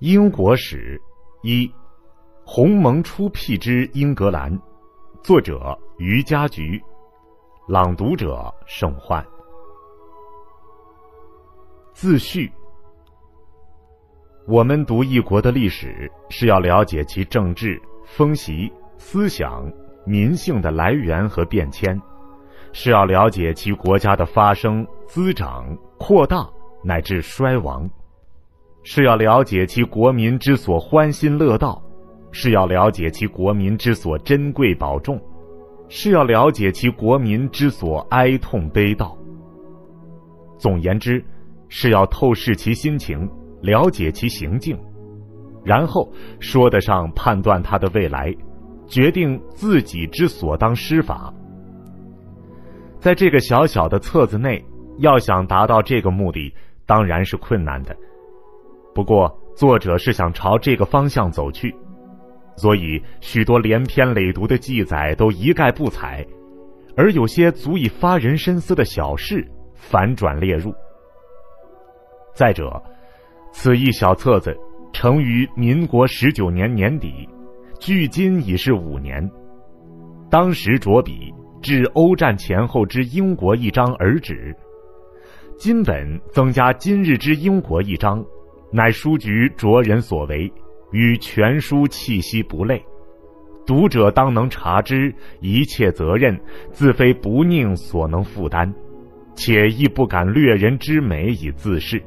英国史一，鸿蒙初辟之英格兰，作者于家菊，朗读者盛焕。自序：我们读一国的历史，是要了解其政治、风习、思想、民性的来源和变迁，是要了解其国家的发生、滋长、扩大乃至衰亡。是要了解其国民之所欢欣乐道，是要了解其国民之所珍贵保重，是要了解其国民之所哀痛悲悼。总言之，是要透视其心情，了解其行径，然后说得上判断他的未来，决定自己之所当施法。在这个小小的册子内，要想达到这个目的，当然是困难的。不过，作者是想朝这个方向走去，所以许多连篇累牍的记载都一概不采，而有些足以发人深思的小事反转列入。再者，此一小册子成于民国十九年年底，距今已是五年。当时着笔至欧战前后之英国一章而止，今本增加今日之英国一章。乃书局着人所为，与全书气息不类。读者当能察之，一切责任自非不宁所能负担，且亦不敢略人之美以自恃，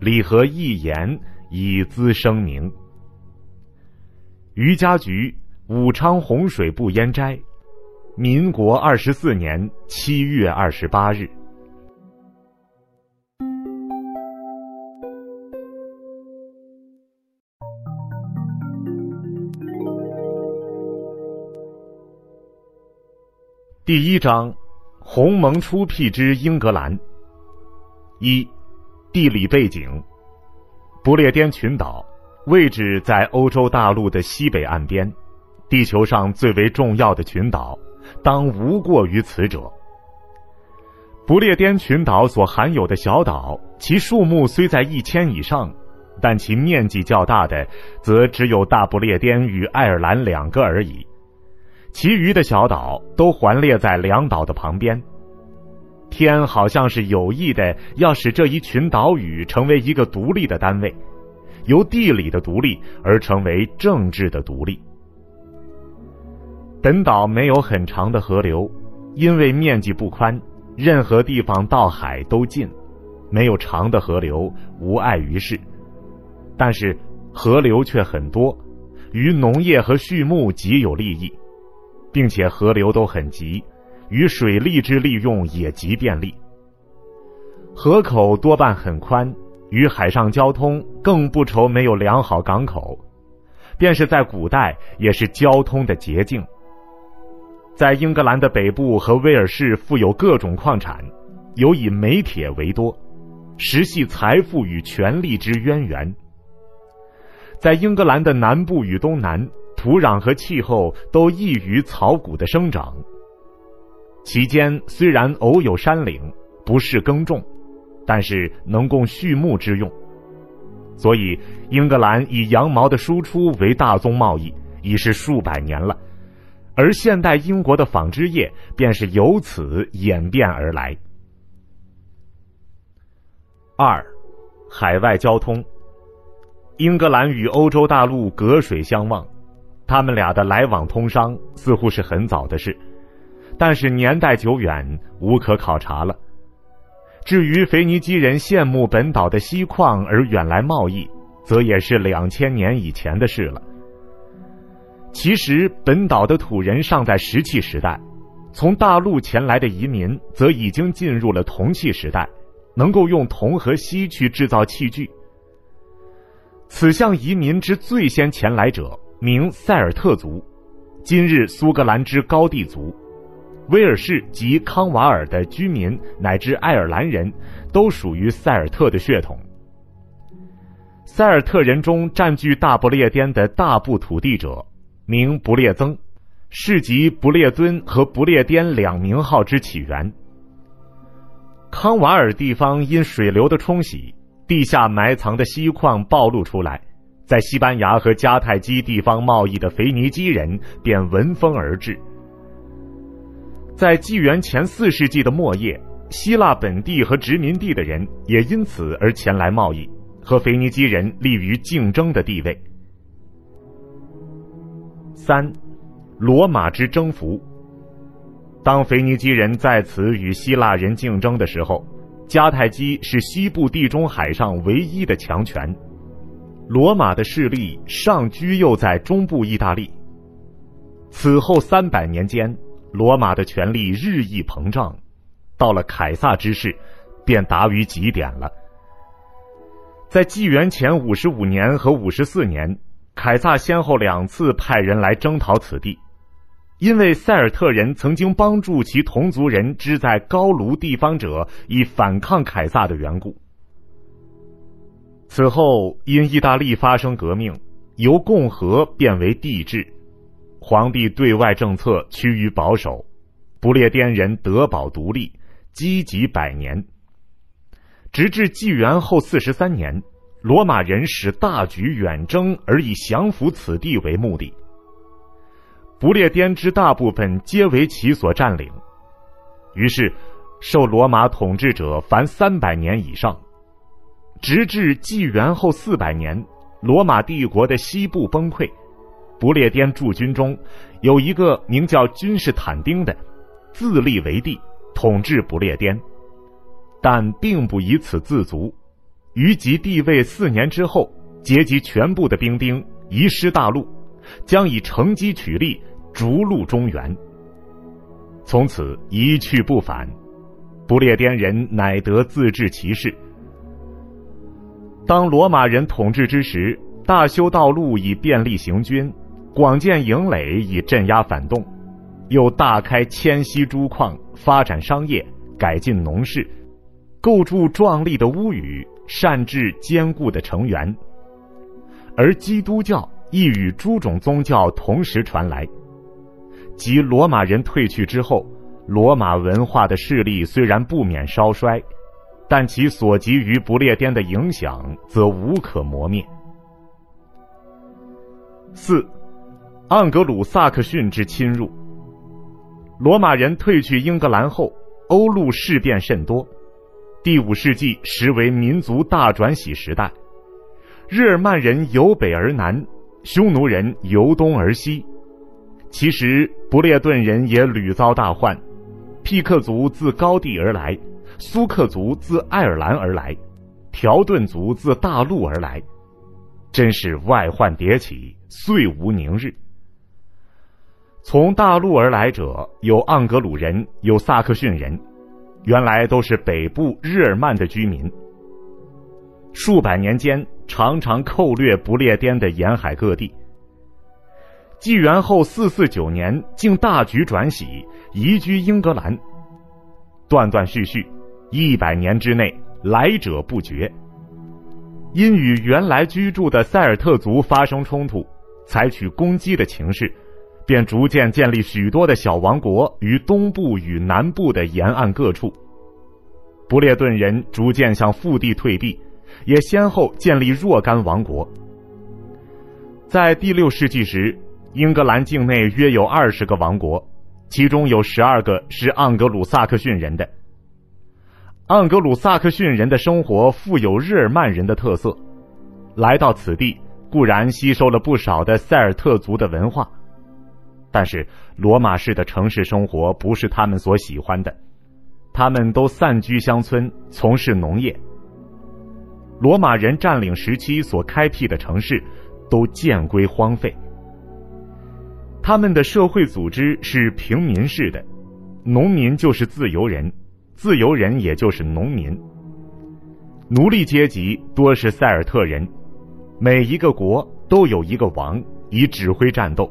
礼和一言以资声明。余家局武昌洪水不淹斋，民国二十四年七月二十八日。第一章，鸿蒙初辟之英格兰。一，地理背景：不列颠群岛位置在欧洲大陆的西北岸边，地球上最为重要的群岛，当无过于此者。不列颠群岛所含有的小岛，其数目虽在一千以上，但其面积较大的，则只有大不列颠与爱尔兰两个而已。其余的小岛都环列在两岛的旁边。天好像是有意的要使这一群岛屿成为一个独立的单位，由地理的独立而成为政治的独立。本岛没有很长的河流，因为面积不宽，任何地方到海都近，没有长的河流无碍于事。但是河流却很多，与农业和畜牧极有利益。并且河流都很急，与水利之利用也极便利。河口多半很宽，与海上交通更不愁没有良好港口，便是在古代也是交通的捷径。在英格兰的北部和威尔士富有各种矿产，尤以煤铁为多，实系财富与权力之渊源。在英格兰的南部与东南。土壤和气候都易于草谷的生长，其间虽然偶有山岭，不适耕种，但是能供畜牧之用。所以，英格兰以羊毛的输出为大宗贸易，已是数百年了。而现代英国的纺织业便是由此演变而来。二，海外交通，英格兰与欧洲大陆隔水相望。他们俩的来往通商似乎是很早的事，但是年代久远，无可考察了。至于腓尼基人羡慕本岛的锡矿而远来贸易，则也是两千年以前的事了。其实，本岛的土人尚在石器时代，从大陆前来的移民则已经进入了铜器时代，能够用铜和锡去制造器具。此项移民之最先前来者。名塞尔特族，今日苏格兰之高地族，威尔士及康瓦尔的居民乃至爱尔兰人都属于塞尔特的血统。塞尔特人中占据大不列颠的大部土地者，名不列增，是即不列尊和不列颠两名号之起源。康瓦尔地方因水流的冲洗，地下埋藏的锡矿暴露出来。在西班牙和迦太基地方贸易的腓尼基人便闻风而至。在纪元前四世纪的末叶，希腊本地和殖民地的人也因此而前来贸易，和腓尼基人立于竞争的地位。三，罗马之征服。当腓尼基人在此与希腊人竞争的时候，迦太基是西部地中海上唯一的强权。罗马的势力上居又在中部意大利。此后三百年间，罗马的权力日益膨胀，到了凯撒之世，便达于极点了。在纪元前五十五年和五十四年，凯撒先后两次派人来征讨此地，因为塞尔特人曾经帮助其同族人之在高卢地方者以反抗凯撒的缘故。此后，因意大利发生革命，由共和变为帝制，皇帝对外政策趋于保守，不列颠人得保独立，积极百年。直至纪元后四十三年，罗马人使大举远征，而以降服此地为目的。不列颠之大部分皆为其所占领，于是受罗马统治者凡三百年以上。直至纪元后四百年，罗马帝国的西部崩溃，不列颠驻军中有一个名叫君士坦丁的，自立为帝，统治不列颠，但并不以此自足。于即帝位四年之后，结集全部的兵丁，移师大陆，将以乘机取利，逐鹿中原。从此一去不返，不列颠人乃得自治其事。当罗马人统治之时，大修道路以便利行军，广建营垒以镇压反动，又大开迁徙诸矿，发展商业，改进农事，构筑壮丽的屋宇，善治坚固的城垣。而基督教亦与诸种宗教同时传来。即罗马人退去之后，罗马文化的势力虽然不免稍衰。但其所及于不列颠的影响则无可磨灭。四，盎格鲁撒克逊之侵入。罗马人退去英格兰后，欧陆事变甚多。第五世纪实为民族大转徙时代。日耳曼人由北而南，匈奴人由东而西。其实不列顿人也屡遭大患，庇克族自高地而来。苏克族自爱尔兰而来，条顿族自大陆而来，真是外患迭起，岁无宁日。从大陆而来者有盎格鲁人，有萨克逊人，原来都是北部日耳曼的居民。数百年间，常常寇掠不列颠的沿海各地。纪元后四四九年，竟大举转徙，移居英格兰，断断续续。一百年之内，来者不绝。因与原来居住的塞尔特族发生冲突，采取攻击的形势，便逐渐建立许多的小王国于东部与南部的沿岸各处。不列顿人逐渐向腹地退避，也先后建立若干王国。在第六世纪时，英格兰境内约有二十个王国，其中有十二个是盎格鲁撒克逊人的。盎格鲁撒克逊人的生活富有日耳曼人的特色，来到此地固然吸收了不少的塞尔特族的文化，但是罗马式的城市生活不是他们所喜欢的，他们都散居乡村从事农业。罗马人占领时期所开辟的城市都渐归荒废，他们的社会组织是平民式的，农民就是自由人。自由人也就是农民，奴隶阶级多是塞尔特人。每一个国都有一个王，以指挥战斗，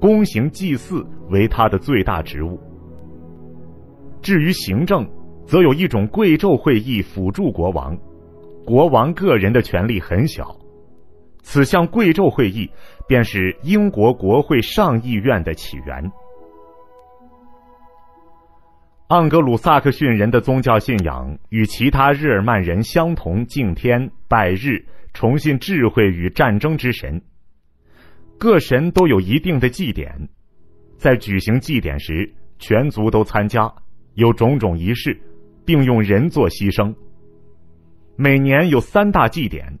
公行祭祀为他的最大职务。至于行政，则有一种贵胄会议辅助国王，国王个人的权力很小。此项贵胄会议便是英国国会上议院的起源。盎格鲁撒克逊人的宗教信仰与其他日耳曼人相同，敬天、拜日、崇信智慧与战争之神。各神都有一定的祭典，在举行祭典时，全族都参加，有种种仪式，并用人做牺牲。每年有三大祭典：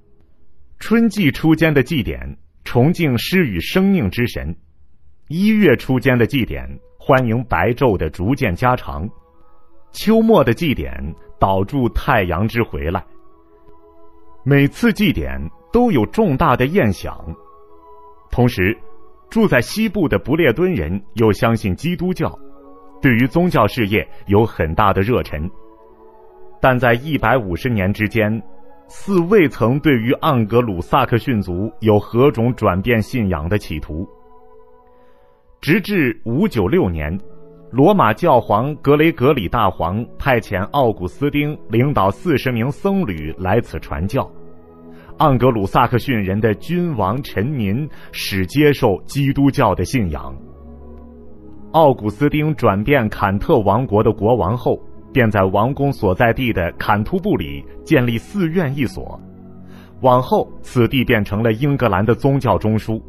春季初间的祭典，崇敬施与生命之神；一月初间的祭典，欢迎白昼的逐渐加长；秋末的祭典，导助太阳之回来。每次祭典都有重大的宴享。同时，住在西部的不列敦人又相信基督教，对于宗教事业有很大的热忱。但在一百五十年之间，似未曾对于盎格鲁撒克逊族有何种转变信仰的企图。直至五九六年，罗马教皇格雷格里大皇派遣奥古斯丁领导四十名僧侣来此传教。盎格鲁撒克逊人的君王臣民始接受基督教的信仰。奥古斯丁转变坎特王国的国王后，便在王宫所在地的坎突布里建立寺院一所。往后，此地变成了英格兰的宗教中枢，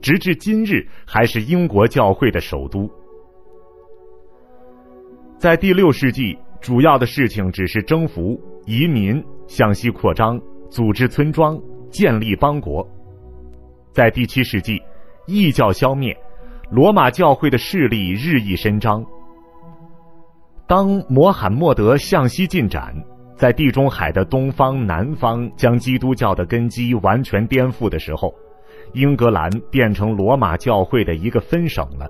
直至今日还是英国教会的首都。在第六世纪，主要的事情只是征服、移民、向西扩张。组织村庄，建立邦国。在第七世纪，异教消灭，罗马教会的势力日益伸张。当摩罕默德向西进展，在地中海的东方、南方将基督教的根基完全颠覆的时候，英格兰变成罗马教会的一个分省了。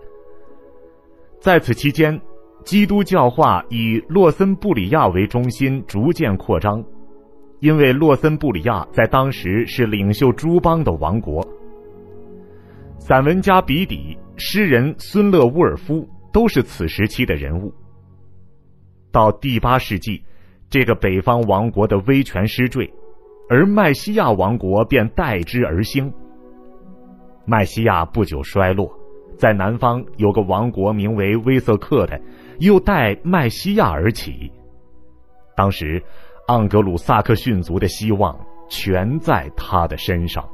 在此期间，基督教化以洛森布里亚为中心逐渐扩张。因为洛森布里亚在当时是领袖诸邦的王国，散文家比底、诗人孙勒乌尔夫都是此时期的人物。到第八世纪，这个北方王国的威权失坠，而麦西亚王国便代之而兴。麦西亚不久衰落，在南方有个王国名为威瑟克的，又代麦西亚而起。当时。盎格鲁撒克逊族的希望全在他的身上。